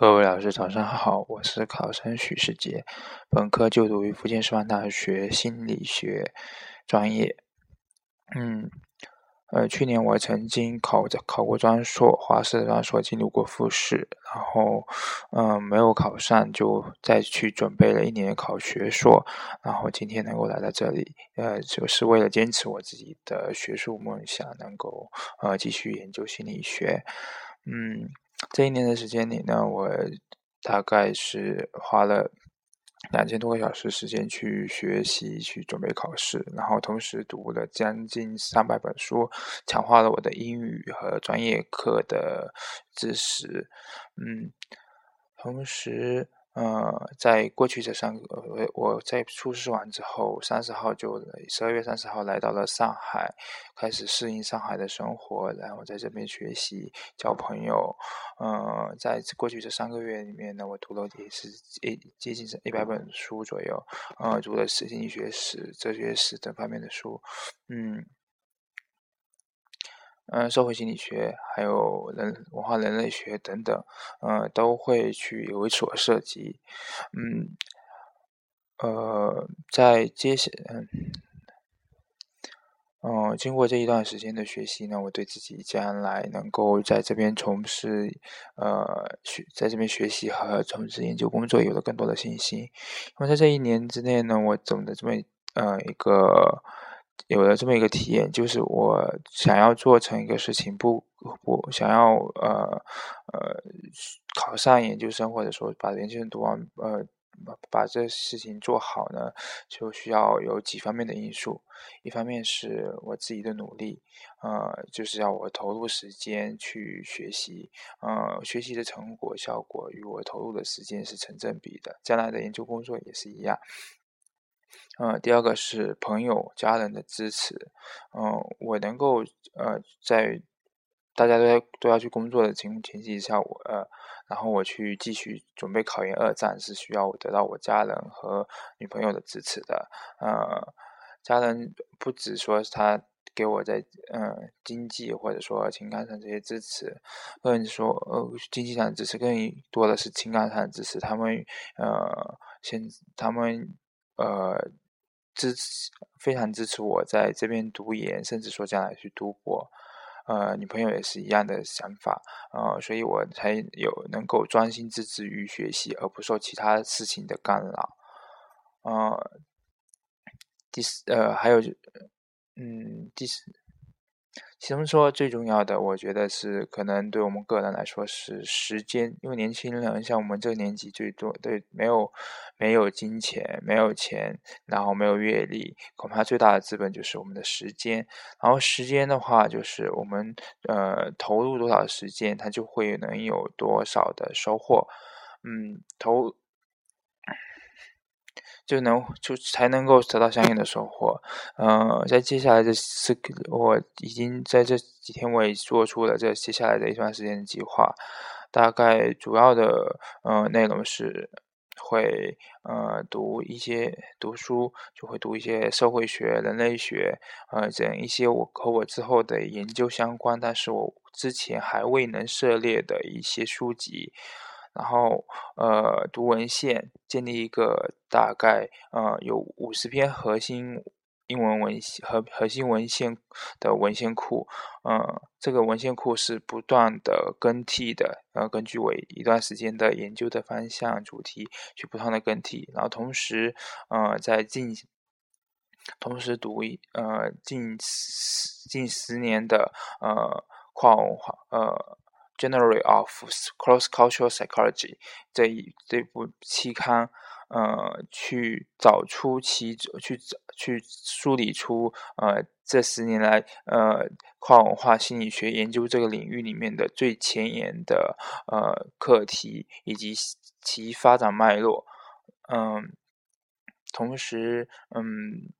各位老师，早上好，我是考生许世杰，本科就读于福建师范大学心理学专业。嗯，呃，去年我曾经考考过专硕，华师的专硕，进入过复试，然后，嗯，没有考上，就再去准备了一年考学硕，然后今天能够来到这里，呃，就是为了坚持我自己的学术梦想，能够呃继续研究心理学。嗯。这一年的时间里呢，我大概是花了两千多个小时时间去学习、去准备考试，然后同时读了将近三百本书，强化了我的英语和专业课的知识。嗯，同时。呃，在过去这三个，我我在出试完之后，三十号就十二月三十号来到了上海，开始适应上海的生活，然后在这边学习、交朋友。呃，在过去这三个月里面呢，我读了也是一接近一百本书左右，呃，读了史经济学史、哲学史等方面的书，嗯。嗯，社会心理学还有人文化人类学等等，呃，都会去有所涉及。嗯，呃，在接下，嗯，嗯，经过这一段时间的学习呢，我对自己将来能够在这边从事，呃，学在这边学习和从事研究工作有了更多的信心。那么在这一年之内呢，我总的这么，呃，一个。有了这么一个体验，就是我想要做成一个事情，不不想要呃呃考上研究生，或者说把研究生读完，呃把这事情做好呢，就需要有几方面的因素。一方面是我自己的努力，呃，就是要我投入时间去学习，呃，学习的成果效果与我投入的时间是成正比的。将来的研究工作也是一样。呃，第二个是朋友、家人的支持。嗯，我能够呃，在大家都在都要去工作的情前提下，我呃，然后我去继续准备考研二战，是需要我得到我家人和女朋友的支持的。呃，家人不止说他给我在嗯经济或者说情感上这些支持，更说呃经济上支持更多的是情感上的支持。他们呃，现他们。呃，支持非常支持我在这边读研，甚至说将来去读博。呃，女朋友也是一样的想法，呃，所以我才有能够专心致志于学习，而不受其他事情的干扰。呃，第四，呃，还有，嗯，第四。其中说最重要的，我觉得是可能对我们个人来说是时间，因为年轻人像我们这个年纪最多对没有没有金钱，没有钱，然后没有阅历，恐怕最大的资本就是我们的时间。然后时间的话，就是我们呃投入多少时间，它就会能有多少的收获。嗯，投。就能就才能够得到相应的收获，嗯，在接下来的四个，我已经在这几天我也做出了这接下来的一段时间的计划，大概主要的呃内容是会呃读一些读书，就会读一些社会学、人类学，呃这样一些我和我之后的研究相关，但是我之前还未能涉猎的一些书籍。然后，呃，读文献，建立一个大概呃有五十篇核心英文文和核心文献的文献库，嗯，这个文献库是不断的更替的，呃，根据我一段时间的研究的方向主题去不断的更替，然后同时，呃，在近，同时读一呃近近十年的呃跨文化呃。General of Cross-Cultural Psychology 这一这部期刊，呃，去找出其去去梳理出呃这十年来呃跨文化心理学研究这个领域里面的最前沿的呃课题以及其发展脉络，嗯，同时嗯。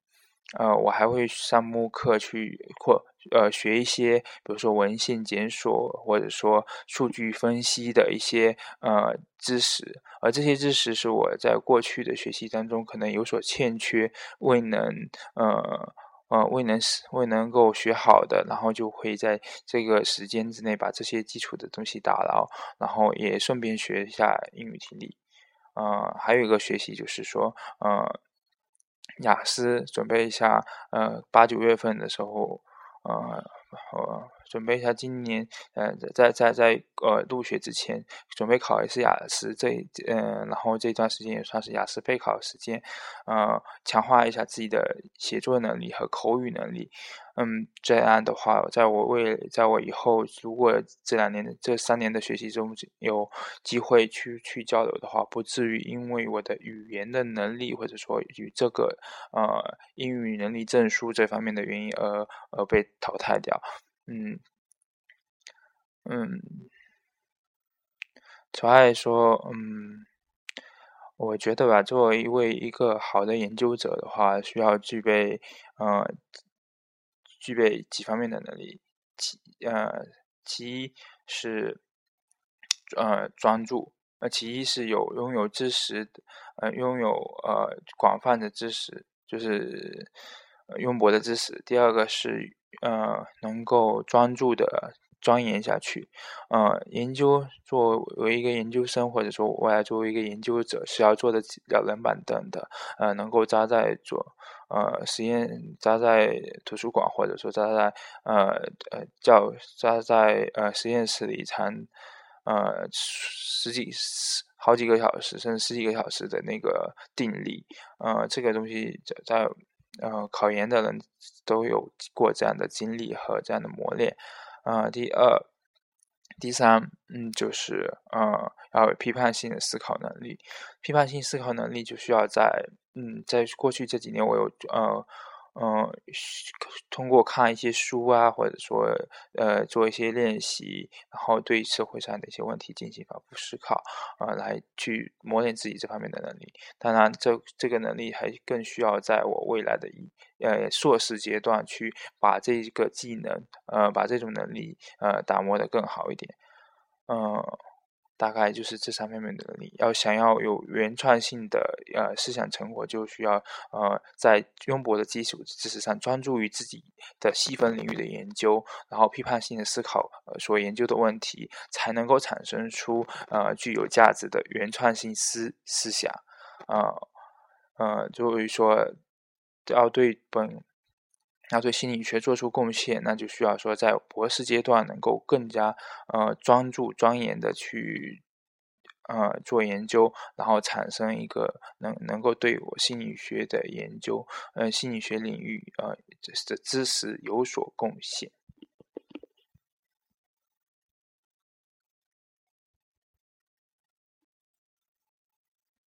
呃，我还会上慕课去或呃学一些，比如说文献检索或者说数据分析的一些呃知识，而这些知识是我在过去的学习当中可能有所欠缺，未能呃呃未能未能够学好的，然后就会在这个时间之内把这些基础的东西打牢，然后也顺便学一下英语听力。呃，还有一个学习就是说，呃，雅思准备一下，呃，八九月份的时候，呃，呃，准备一下今年，呃，在在在呃入学之前，准备考一次雅思，这，嗯，然后这段时间也算是雅思备考时间，呃，强化一下自己的写作能力和口语能力。嗯，这样的话，在我未，在我以后，如果这两年的这三年的学习中有机会去去交流的话，不至于因为我的语言的能力，或者说与这个呃英语能力证书这方面的原因而而被淘汰掉。嗯嗯，此外说，嗯，我觉得吧，作为一位一个好的研究者的话，需要具备呃。具备几方面的能力，其呃，其一是呃专注，呃，其一是有拥有知识，呃，拥有呃广泛的知识，就是渊博的知识。第二个是呃能够专注的。钻研下去，呃，研究作为一个研究生，或者说未来作为一个研究者，是要坐的两人板凳的，呃，能够扎在做，呃，实验扎在图书馆，或者说扎在呃呃教扎在呃实验室里，长呃十几十好几个小时，甚至十几个小时的那个定力，呃，这个东西在呃考研的人都有过这样的经历和这样的磨练。呃，第二、第三，嗯，就是呃，要有批判性的思考能力。批判性思考能力就需要在，嗯，在过去这几年，我有呃。嗯，通过看一些书啊，或者说呃做一些练习，然后对社会上的一些问题进行反复思考，啊，来去磨练自己这方面的能力。当然，这这个能力还更需要在我未来的一呃硕士阶段去把这个技能，呃，把这种能力呃打磨的更好一点，嗯。大概就是这三方面的能力。要想要有原创性的呃思想成果，就需要呃在渊博的基础知识上专注于自己的细分领域的研究，然后批判性的思考呃所研究的问题，才能够产生出呃具有价值的原创性思思想。呃呃，就是说要对本。要对心理学做出贡献，那就需要说在博士阶段能够更加呃专注钻研的去呃做研究，然后产生一个能能够对我心理学的研究，呃心理学领域呃的知识有所贡献。